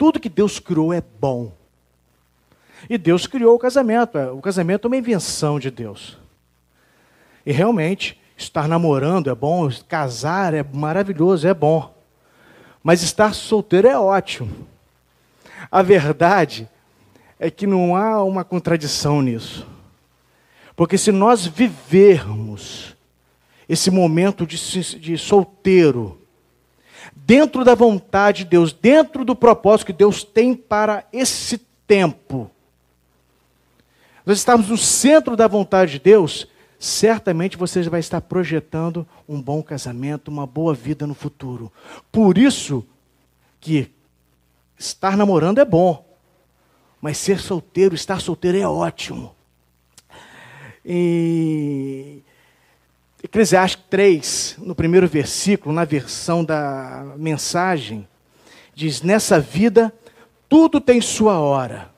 tudo que Deus criou é bom. E Deus criou o casamento. É, o casamento é uma invenção de Deus. E realmente, estar namorando é bom, casar é maravilhoso, é bom. Mas estar solteiro é ótimo. A verdade é que não há uma contradição nisso. Porque se nós vivermos esse momento de, de solteiro, dentro da vontade de Deus, dentro do propósito que Deus tem para esse tempo, nós estamos no centro da vontade de Deus, certamente você vai estar projetando um bom casamento, uma boa vida no futuro. Por isso que estar namorando é bom, mas ser solteiro, estar solteiro é ótimo. Em Eclesiastes 3, no primeiro versículo, na versão da mensagem, diz: Nessa vida tudo tem sua hora,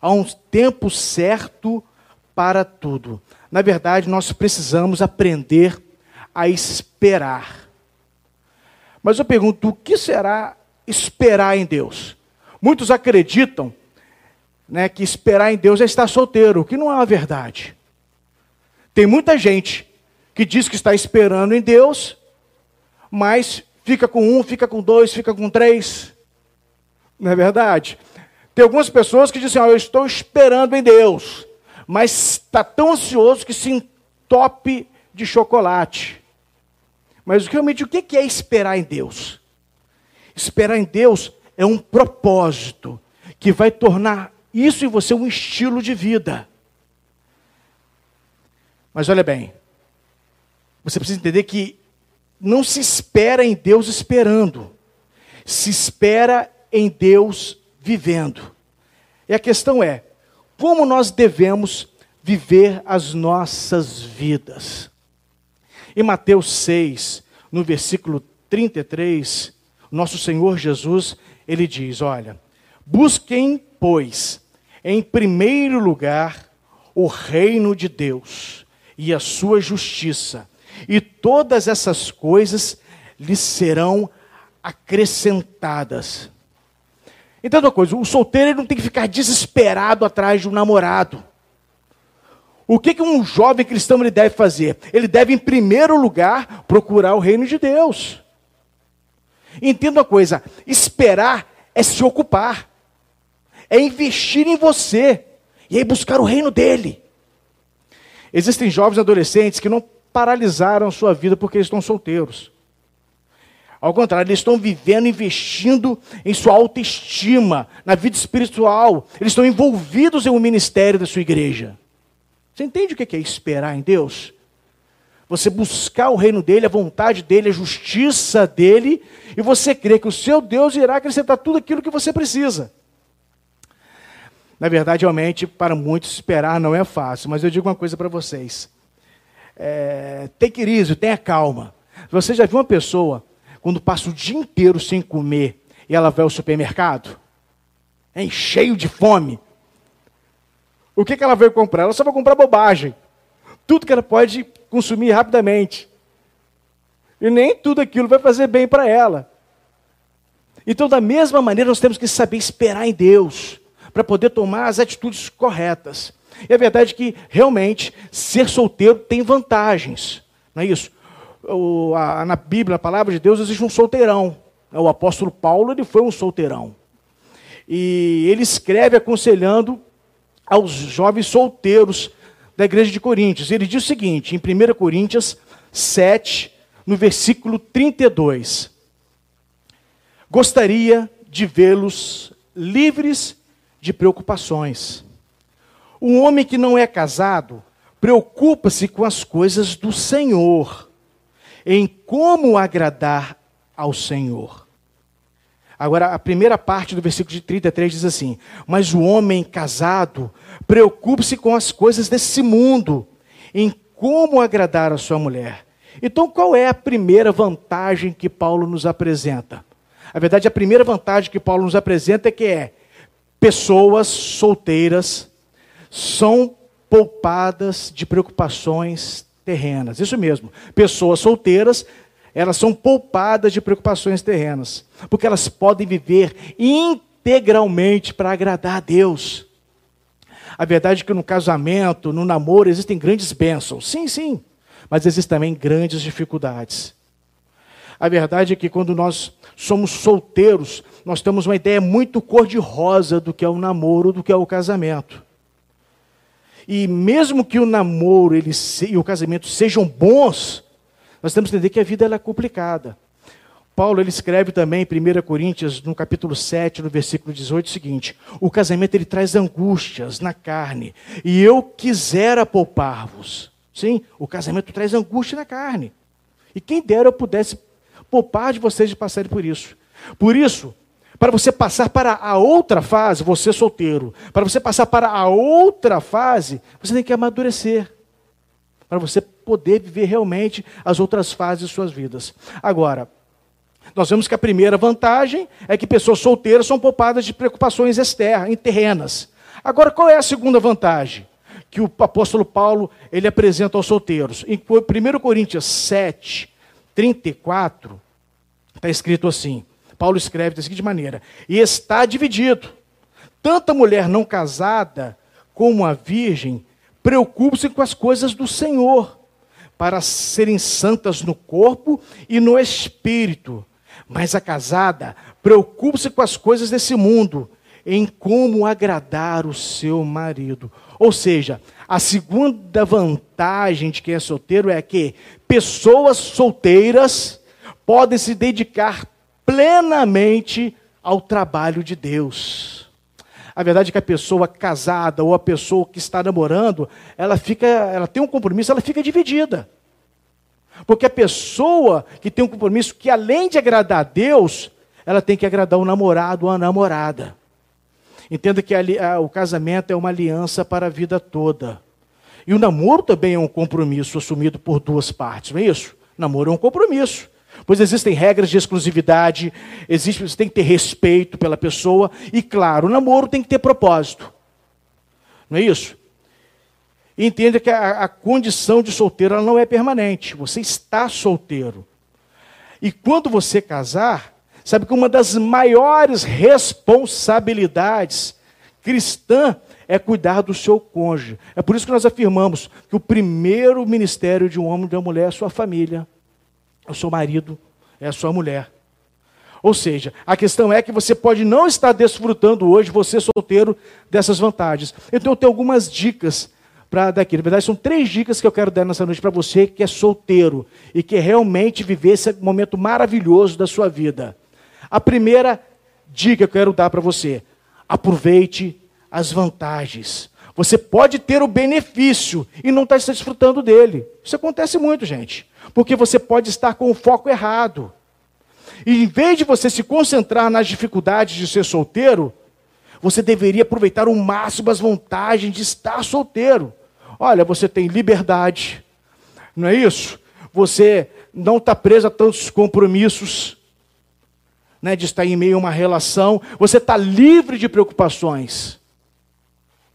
há um tempo certo para tudo. Na verdade, nós precisamos aprender a esperar. Mas eu pergunto: o que será esperar em Deus? Muitos acreditam né, que esperar em Deus é estar solteiro, que não é uma verdade. Tem muita gente que diz que está esperando em Deus, mas fica com um, fica com dois, fica com três. Não é verdade? Tem algumas pessoas que dizem, oh, eu estou esperando em Deus, mas está tão ansioso que se entope de chocolate. Mas realmente o que é esperar em Deus? Esperar em Deus é um propósito que vai tornar isso em você um estilo de vida. Mas olha bem, você precisa entender que não se espera em Deus esperando, se espera em Deus vivendo. E a questão é: como nós devemos viver as nossas vidas? Em Mateus 6, no versículo 33, nosso Senhor Jesus, ele diz: Olha, busquem, pois, em primeiro lugar o reino de Deus e a sua justiça, e todas essas coisas lhes serão acrescentadas. Então, uma coisa, o solteiro não tem que ficar desesperado atrás de um namorado. O que, que um jovem cristão ele deve fazer? Ele deve, em primeiro lugar, procurar o reino de Deus. Entenda uma coisa: esperar é se ocupar, é investir em você, e aí buscar o reino dele. Existem jovens adolescentes que não paralisaram sua vida porque eles estão solteiros. Ao contrário, eles estão vivendo, investindo em sua autoestima, na vida espiritual. Eles estão envolvidos em um ministério da sua igreja. Você entende o que é esperar em Deus? Você buscar o reino dele, a vontade dele, a justiça dele, e você crê que o seu Deus irá acrescentar tudo aquilo que você precisa. Na verdade, realmente, para muitos esperar não é fácil, mas eu digo uma coisa para vocês. É, take it tenha calma. Você já viu uma pessoa, quando passa o dia inteiro sem comer, e ela vai ao supermercado? É, cheio de fome. O que, que ela veio comprar? Ela só vai comprar bobagem. Tudo que ela pode consumir rapidamente. E nem tudo aquilo vai fazer bem para ela. Então, da mesma maneira, nós temos que saber esperar em Deus para poder tomar as atitudes corretas. E a verdade é que, realmente, ser solteiro tem vantagens. Não é isso? O, a, na Bíblia, a palavra de Deus, existe um solteirão. O apóstolo Paulo ele foi um solteirão. E ele escreve aconselhando aos jovens solteiros da igreja de Coríntios. Ele diz o seguinte, em 1 Coríntios 7, no versículo 32. Gostaria de vê-los livres de preocupações. Um homem que não é casado preocupa-se com as coisas do Senhor, em como agradar ao Senhor. Agora, a primeira parte do versículo de 33 diz assim: Mas o homem casado preocupa-se com as coisas desse mundo, em como agradar a sua mulher. Então, qual é a primeira vantagem que Paulo nos apresenta? A verdade, a primeira vantagem que Paulo nos apresenta é que é pessoas solteiras são poupadas de preocupações terrenas. Isso mesmo. Pessoas solteiras, elas são poupadas de preocupações terrenas, porque elas podem viver integralmente para agradar a Deus. A verdade é que no casamento, no namoro, existem grandes bênçãos. Sim, sim. Mas existem também grandes dificuldades. A verdade é que quando nós somos solteiros, nós temos uma ideia muito cor-de-rosa do que é o namoro, do que é o casamento. E mesmo que o namoro ele e o casamento sejam bons, nós temos que entender que a vida é complicada. Paulo ele escreve também em 1 Coríntios, no capítulo 7, no versículo 18, o seguinte: O casamento ele traz angústias na carne, e eu quisera poupar-vos. Sim, o casamento traz angústia na carne. E quem dera eu pudesse poupar de vocês de passarem por isso. Por isso, para você passar para a outra fase, você solteiro, para você passar para a outra fase, você tem que amadurecer. Para você poder viver realmente as outras fases de suas vidas. Agora, nós vemos que a primeira vantagem é que pessoas solteiras são poupadas de preocupações externas, terrenas. Agora, qual é a segunda vantagem? Que o apóstolo Paulo ele apresenta aos solteiros. Em 1 Coríntios 7, 34, está escrito assim: Paulo escreve da seguinte maneira: E está dividido. Tanto a mulher não casada como a virgem preocupam-se com as coisas do Senhor, para serem santas no corpo e no espírito. Mas a casada preocupa-se com as coisas desse mundo, em como agradar o seu marido. Ou seja, a segunda vantagem de quem é solteiro é que pessoas solteiras podem se dedicar plenamente ao trabalho de Deus. A verdade é que a pessoa casada ou a pessoa que está namorando, ela fica, ela tem um compromisso, ela fica dividida. Porque a pessoa que tem um compromisso que além de agradar a Deus, ela tem que agradar o namorado ou a namorada. Entenda que a, a, o casamento é uma aliança para a vida toda. E o namoro também é um compromisso assumido por duas partes, não é isso? Namoro é um compromisso. Pois existem regras de exclusividade, existe, você tem que ter respeito pela pessoa, e claro, o namoro tem que ter propósito. Não é isso? entenda que a, a condição de solteiro não é permanente. Você está solteiro. E quando você casar, sabe que uma das maiores responsabilidades cristã é cuidar do seu cônjuge. É por isso que nós afirmamos que o primeiro ministério de um homem e de uma mulher é a sua família, o seu marido, é a sua mulher. Ou seja, a questão é que você pode não estar desfrutando hoje, você solteiro, dessas vantagens. Então eu tenho algumas dicas para daqui. Na verdade, são três dicas que eu quero dar nessa noite para você que é solteiro e que realmente viver esse momento maravilhoso da sua vida. A primeira dica que eu quero dar para você: aproveite as vantagens. Você pode ter o benefício e não está desfrutando dele. Isso acontece muito, gente. Porque você pode estar com o foco errado. E em vez de você se concentrar nas dificuldades de ser solteiro, você deveria aproveitar o máximo as vantagens de estar solteiro. Olha, você tem liberdade, não é isso? Você não está preso a tantos compromissos, né, de estar em meio a uma relação, você está livre de preocupações.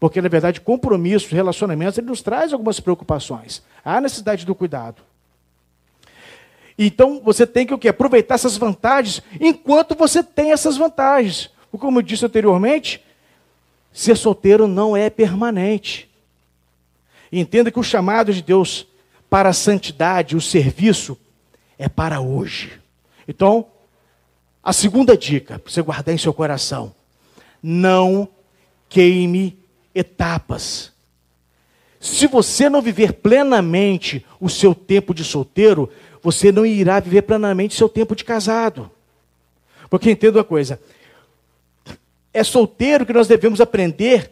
Porque, na verdade, compromissos, relacionamentos, ele nos traz algumas preocupações. Há necessidade do cuidado. Então, você tem que o quê? aproveitar essas vantagens enquanto você tem essas vantagens. Porque, como eu disse anteriormente, ser solteiro não é permanente. Entenda que o chamado de Deus para a santidade, o serviço, é para hoje. Então, a segunda dica, para você guardar em seu coração: não queime etapas. Se você não viver plenamente o seu tempo de solteiro, você não irá viver plenamente o seu tempo de casado. Porque entenda uma coisa: é solteiro que nós devemos aprender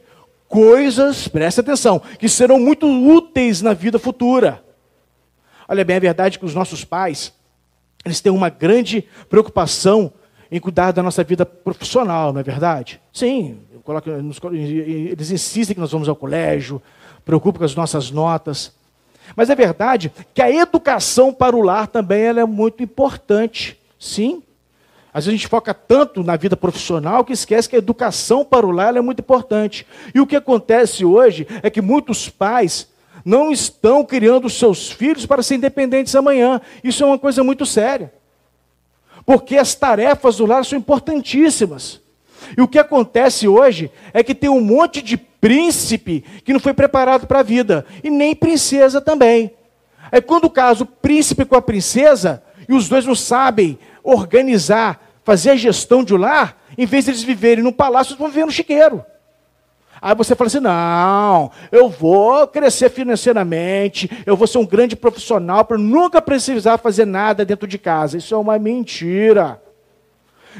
coisas, presta atenção, que serão muito úteis na vida futura. Olha bem, é verdade que os nossos pais, eles têm uma grande preocupação em cuidar da nossa vida profissional, não é verdade? Sim, coloco, eles insistem que nós vamos ao colégio, preocupam com as nossas notas. Mas é verdade que a educação para o lar também ela é muito importante. Sim, às vezes a gente foca tanto na vida profissional que esquece que a educação para o lar é muito importante. E o que acontece hoje é que muitos pais não estão criando seus filhos para ser independentes amanhã. Isso é uma coisa muito séria. Porque as tarefas do lar são importantíssimas. E o que acontece hoje é que tem um monte de príncipe que não foi preparado para a vida, e nem princesa também. É quando caso o príncipe com a princesa, e os dois não sabem organizar, fazer a gestão de um lar, em vez de eles viverem no palácio, eles vão viver no chiqueiro. Aí você fala assim: não, eu vou crescer financeiramente, eu vou ser um grande profissional para nunca precisar fazer nada dentro de casa. Isso é uma mentira.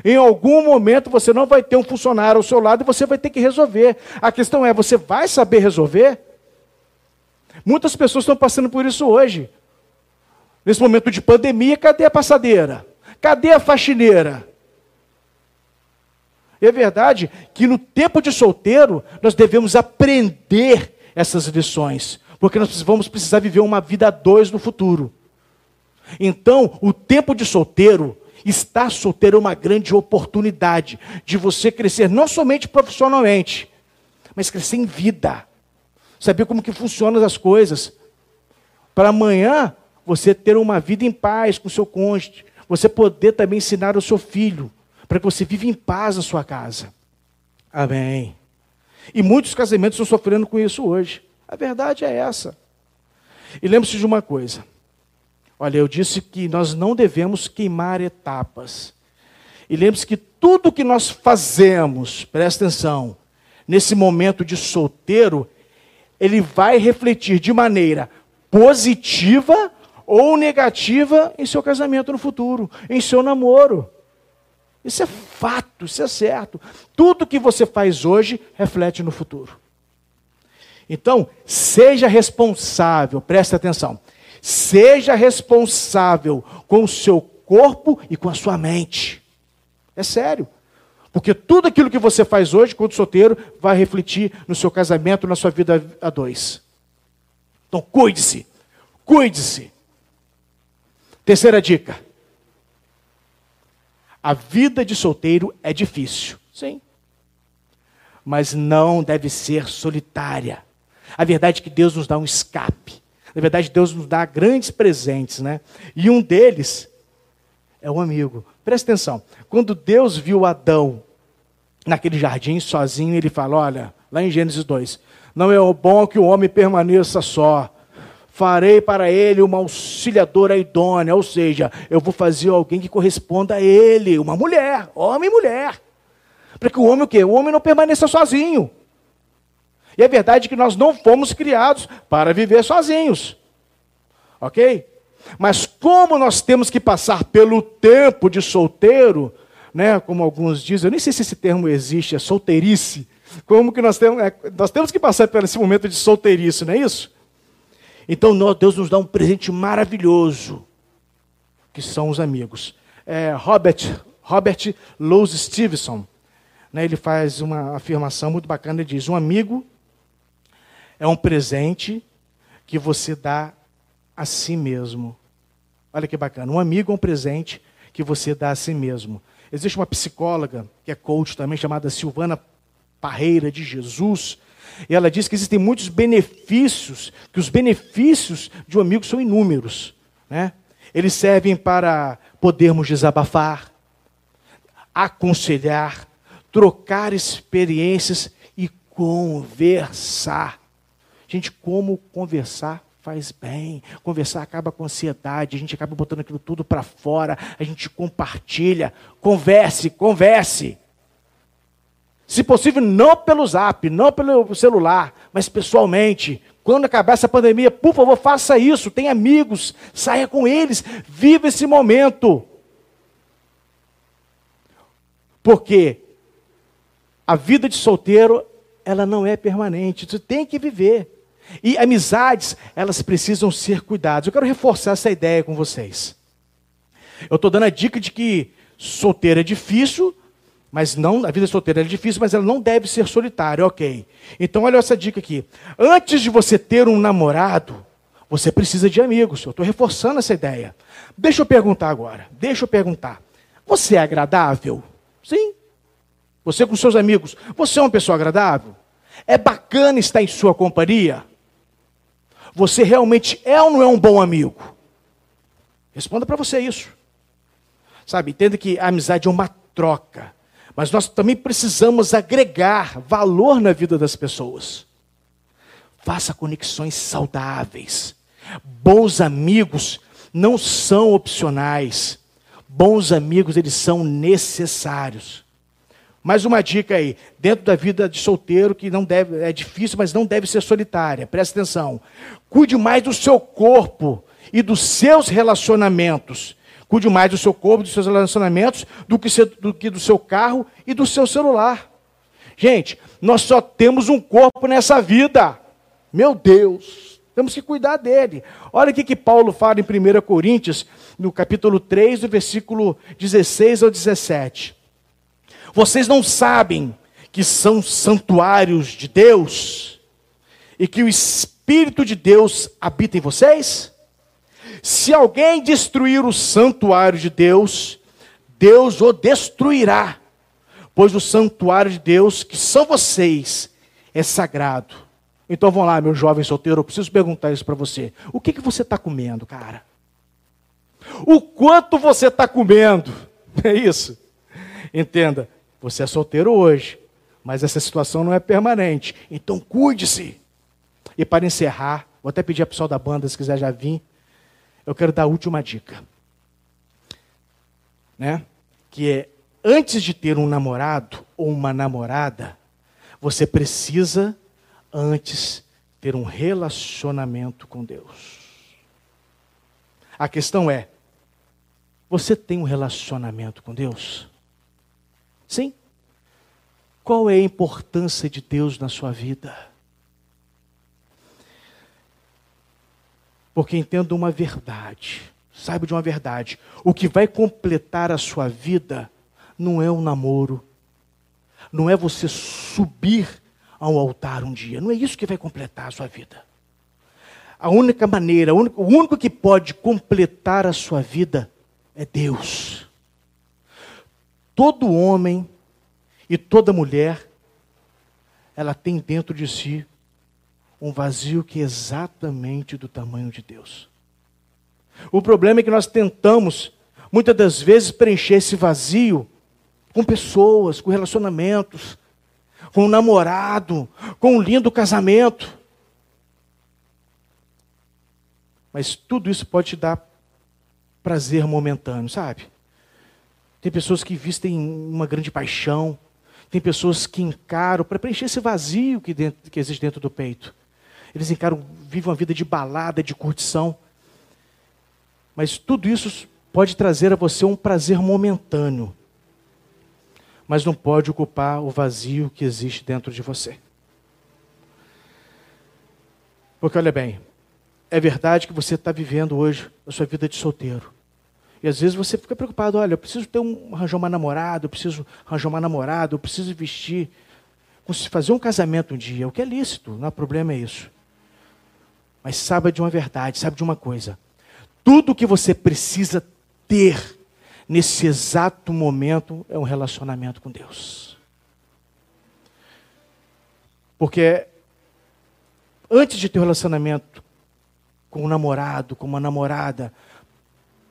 Em algum momento você não vai ter um funcionário ao seu lado e você vai ter que resolver. A questão é: você vai saber resolver? Muitas pessoas estão passando por isso hoje. Nesse momento de pandemia, cadê a passadeira? Cadê a faxineira? É verdade que no tempo de solteiro nós devemos aprender essas lições, porque nós vamos precisar viver uma vida a dois no futuro. Então, o tempo de solteiro, estar solteiro é uma grande oportunidade de você crescer não somente profissionalmente, mas crescer em vida. Saber como que funcionam as coisas. Para amanhã você ter uma vida em paz com seu cônjuge, você poder também ensinar o seu filho para que você viva em paz na sua casa. Amém. E muitos casamentos estão sofrendo com isso hoje. A verdade é essa. E lembre-se de uma coisa. Olha, eu disse que nós não devemos queimar etapas. E lembre-se que tudo que nós fazemos, presta atenção, nesse momento de solteiro, ele vai refletir de maneira positiva ou negativa em seu casamento no futuro, em seu namoro. Isso é fato, isso é certo. Tudo que você faz hoje reflete no futuro. Então, seja responsável, preste atenção. Seja responsável com o seu corpo e com a sua mente. É sério. Porque tudo aquilo que você faz hoje, quando solteiro, vai refletir no seu casamento, na sua vida a dois. Então, cuide-se. Cuide-se. Terceira dica. A vida de solteiro é difícil, sim. Mas não deve ser solitária. A verdade é que Deus nos dá um escape. Na verdade, Deus nos dá grandes presentes, né? E um deles é um amigo. Presta atenção. Quando Deus viu Adão naquele jardim sozinho, ele fala: Olha, lá em Gênesis 2, não é bom que o homem permaneça só farei para ele uma auxiliadora idônea, ou seja, eu vou fazer alguém que corresponda a ele, uma mulher, homem e mulher. Para que o homem o quê? O homem não permaneça sozinho. E é verdade que nós não fomos criados para viver sozinhos. OK? Mas como nós temos que passar pelo tempo de solteiro, né, como alguns dizem, eu nem sei se esse termo existe, é solteirice. Como que nós temos, é, nós temos que passar por esse momento de solteirice, não é isso? Então Deus nos dá um presente maravilhoso, que são os amigos. É, Robert, Robert Louis Stevenson, né, ele faz uma afirmação muito bacana, ele diz, um amigo é um presente que você dá a si mesmo. Olha que bacana, um amigo é um presente que você dá a si mesmo. Existe uma psicóloga, que é coach também, chamada Silvana Parreira de Jesus, e ela diz que existem muitos benefícios, que os benefícios de um amigo são inúmeros. Né? Eles servem para podermos desabafar, aconselhar, trocar experiências e conversar. Gente, como conversar faz bem. Conversar acaba com ansiedade, a gente acaba botando aquilo tudo para fora, a gente compartilha. Converse, converse. Se possível, não pelo zap, não pelo celular, mas pessoalmente. Quando acabar essa pandemia, por favor, faça isso. Tem amigos, saia com eles, viva esse momento. Porque a vida de solteiro, ela não é permanente, você tem que viver. E amizades, elas precisam ser cuidadas. Eu quero reforçar essa ideia com vocês. Eu estou dando a dica de que solteiro é difícil, mas não, a vida solteira é difícil, mas ela não deve ser solitária, ok. Então olha essa dica aqui. Antes de você ter um namorado, você precisa de amigos. Eu estou reforçando essa ideia. Deixa eu perguntar agora. Deixa eu perguntar. Você é agradável? Sim. Você com seus amigos, você é uma pessoa agradável? É bacana estar em sua companhia? Você realmente é ou não é um bom amigo? Responda para você isso. Sabe, entenda que a amizade é uma troca. Mas nós também precisamos agregar valor na vida das pessoas. Faça conexões saudáveis. Bons amigos não são opcionais. Bons amigos, eles são necessários. Mais uma dica aí, dentro da vida de solteiro, que não deve, é difícil, mas não deve ser solitária. Presta atenção. Cuide mais do seu corpo e dos seus relacionamentos. Cuide mais do seu corpo, dos seus relacionamentos, do que, do que do seu carro e do seu celular. Gente, nós só temos um corpo nessa vida. Meu Deus, temos que cuidar dele. Olha o que, que Paulo fala em 1 Coríntios, no capítulo 3, do versículo 16 ao 17. Vocês não sabem que são santuários de Deus e que o Espírito de Deus habita em vocês? Se alguém destruir o santuário de Deus, Deus o destruirá, pois o santuário de Deus, que são vocês, é sagrado. Então vamos lá, meu jovem solteiro, eu preciso perguntar isso para você. O que, que você está comendo, cara? O quanto você está comendo? É isso? Entenda, você é solteiro hoje, mas essa situação não é permanente. Então cuide-se. E para encerrar, vou até pedir a pessoal da banda, se quiser já vir eu quero dar a última dica. Né? Que é, antes de ter um namorado ou uma namorada, você precisa antes ter um relacionamento com Deus. A questão é: você tem um relacionamento com Deus? Sim? Qual é a importância de Deus na sua vida? Porque entenda uma verdade, saiba de uma verdade: o que vai completar a sua vida não é o um namoro, não é você subir ao altar um dia, não é isso que vai completar a sua vida. A única maneira, o único que pode completar a sua vida é Deus. Todo homem e toda mulher, ela tem dentro de si um vazio que é exatamente do tamanho de Deus. O problema é que nós tentamos, muitas das vezes, preencher esse vazio com pessoas, com relacionamentos, com um namorado, com um lindo casamento. Mas tudo isso pode te dar prazer momentâneo, sabe? Tem pessoas que vistem uma grande paixão, tem pessoas que encaram para preencher esse vazio que, dentro, que existe dentro do peito. Eles encaram, vivem uma vida de balada, de curtição. Mas tudo isso pode trazer a você um prazer momentâneo. Mas não pode ocupar o vazio que existe dentro de você. Porque olha bem, é verdade que você está vivendo hoje a sua vida de solteiro. E às vezes você fica preocupado, olha, eu preciso ter um, arranjar uma namorada, eu preciso arranjar uma namorada, eu preciso vestir, fazer um casamento um dia, o que é lícito, não há problema é isso. Mas saiba de uma verdade, sabe de uma coisa. Tudo que você precisa ter nesse exato momento é um relacionamento com Deus. Porque antes de ter um relacionamento com um namorado, com uma namorada,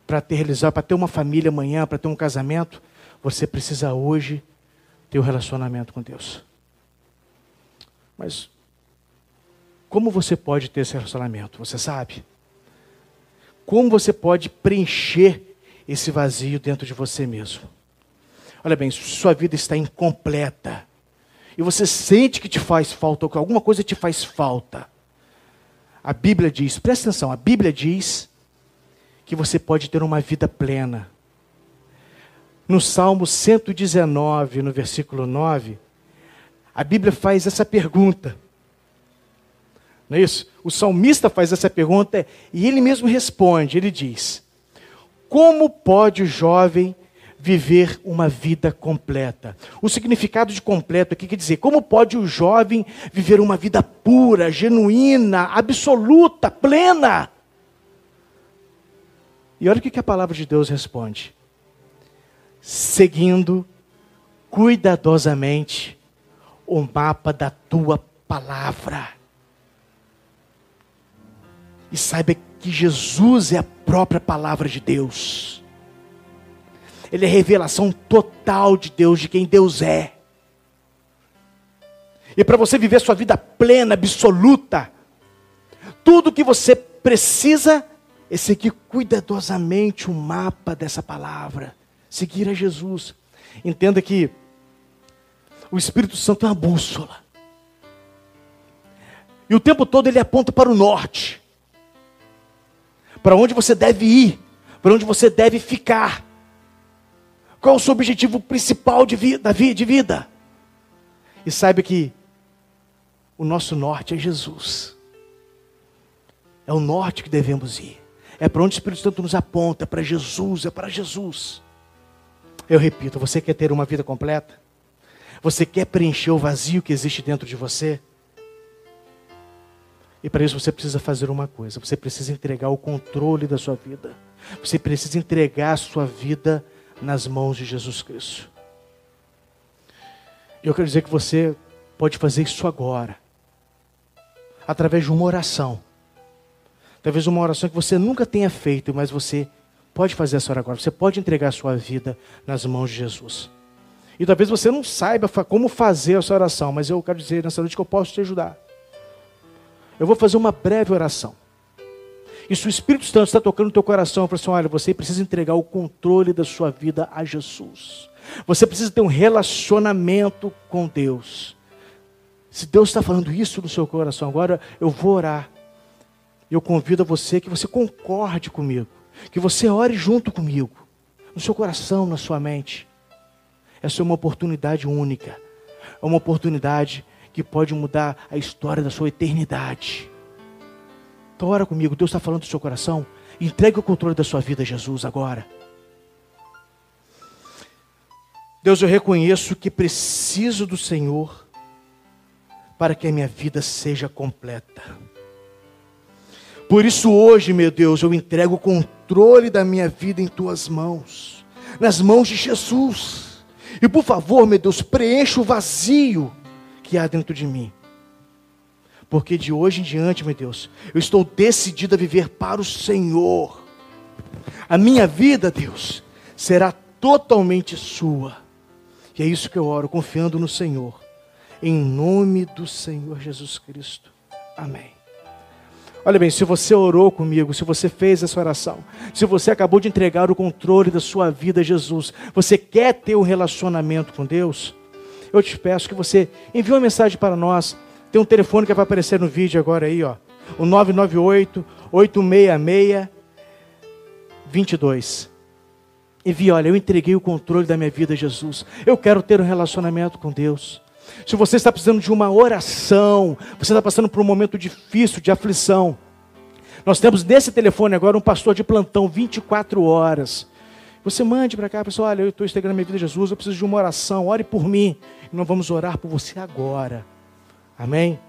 para ter realizar, para ter uma família amanhã, para ter um casamento, você precisa hoje ter um relacionamento com Deus. Mas como você pode ter esse relacionamento? Você sabe? Como você pode preencher esse vazio dentro de você mesmo? Olha bem, sua vida está incompleta e você sente que te faz falta, ou que alguma coisa te faz falta. A Bíblia diz, presta atenção, a Bíblia diz que você pode ter uma vida plena. No Salmo 119, no versículo 9, a Bíblia faz essa pergunta: não é isso? O salmista faz essa pergunta e ele mesmo responde: ele diz: Como pode o jovem viver uma vida completa? O significado de completo aqui quer dizer: como pode o jovem viver uma vida pura, genuína, absoluta, plena? E olha o que a palavra de Deus responde: seguindo cuidadosamente o mapa da tua palavra. E saiba que Jesus é a própria palavra de Deus. ele é revelação total de Deus, de quem Deus é. E para você viver sua vida plena, absoluta, tudo que você precisa é seguir cuidadosamente o mapa dessa palavra, seguir a Jesus. Entenda que o Espírito Santo é uma bússola. E o tempo todo ele aponta para o norte. Para onde você deve ir, para onde você deve ficar. Qual é o seu objetivo principal de vida, de vida? E saiba que o nosso norte é Jesus. É o norte que devemos ir. É para onde o Espírito Santo nos aponta, é para Jesus, é para Jesus. Eu repito, você quer ter uma vida completa? Você quer preencher o vazio que existe dentro de você? E para isso você precisa fazer uma coisa: você precisa entregar o controle da sua vida. Você precisa entregar a sua vida nas mãos de Jesus Cristo. Eu quero dizer que você pode fazer isso agora, através de uma oração. Talvez uma oração que você nunca tenha feito, mas você pode fazer essa oração agora. Você pode entregar a sua vida nas mãos de Jesus. E talvez você não saiba como fazer essa oração, mas eu quero dizer nessa noite que eu posso te ajudar. Eu vou fazer uma breve oração. E se o Espírito Santo está tocando no teu coração, eu falo assim: olha, você precisa entregar o controle da sua vida a Jesus. Você precisa ter um relacionamento com Deus. Se Deus está falando isso no seu coração agora, eu vou orar. Eu convido a você que você concorde comigo, que você ore junto comigo, no seu coração, na sua mente. Essa é uma oportunidade única, é uma oportunidade que pode mudar a história da sua eternidade. Então, ora comigo, Deus está falando do seu coração. Entregue o controle da sua vida a Jesus agora. Deus, eu reconheço que preciso do Senhor para que a minha vida seja completa. Por isso, hoje, meu Deus, eu entrego o controle da minha vida em tuas mãos, nas mãos de Jesus. E por favor, meu Deus, preencha o vazio que há dentro de mim. Porque de hoje em diante, meu Deus, eu estou decidido a viver para o Senhor. A minha vida, Deus, será totalmente sua. E é isso que eu oro, confiando no Senhor. Em nome do Senhor Jesus Cristo. Amém. Olha bem, se você orou comigo, se você fez essa oração, se você acabou de entregar o controle da sua vida a Jesus, você quer ter um relacionamento com Deus, eu te peço que você envie uma mensagem para nós. Tem um telefone que vai aparecer no vídeo agora aí, ó. O 998 866 22. Envie, olha, eu entreguei o controle da minha vida a Jesus. Eu quero ter um relacionamento com Deus. Se você está precisando de uma oração, você está passando por um momento difícil, de aflição. Nós temos nesse telefone agora um pastor de plantão 24 horas. Você mande para cá, pessoal, olha, eu estou a minha vida a Jesus, eu preciso de uma oração, ore por mim. E nós vamos orar por você agora. Amém?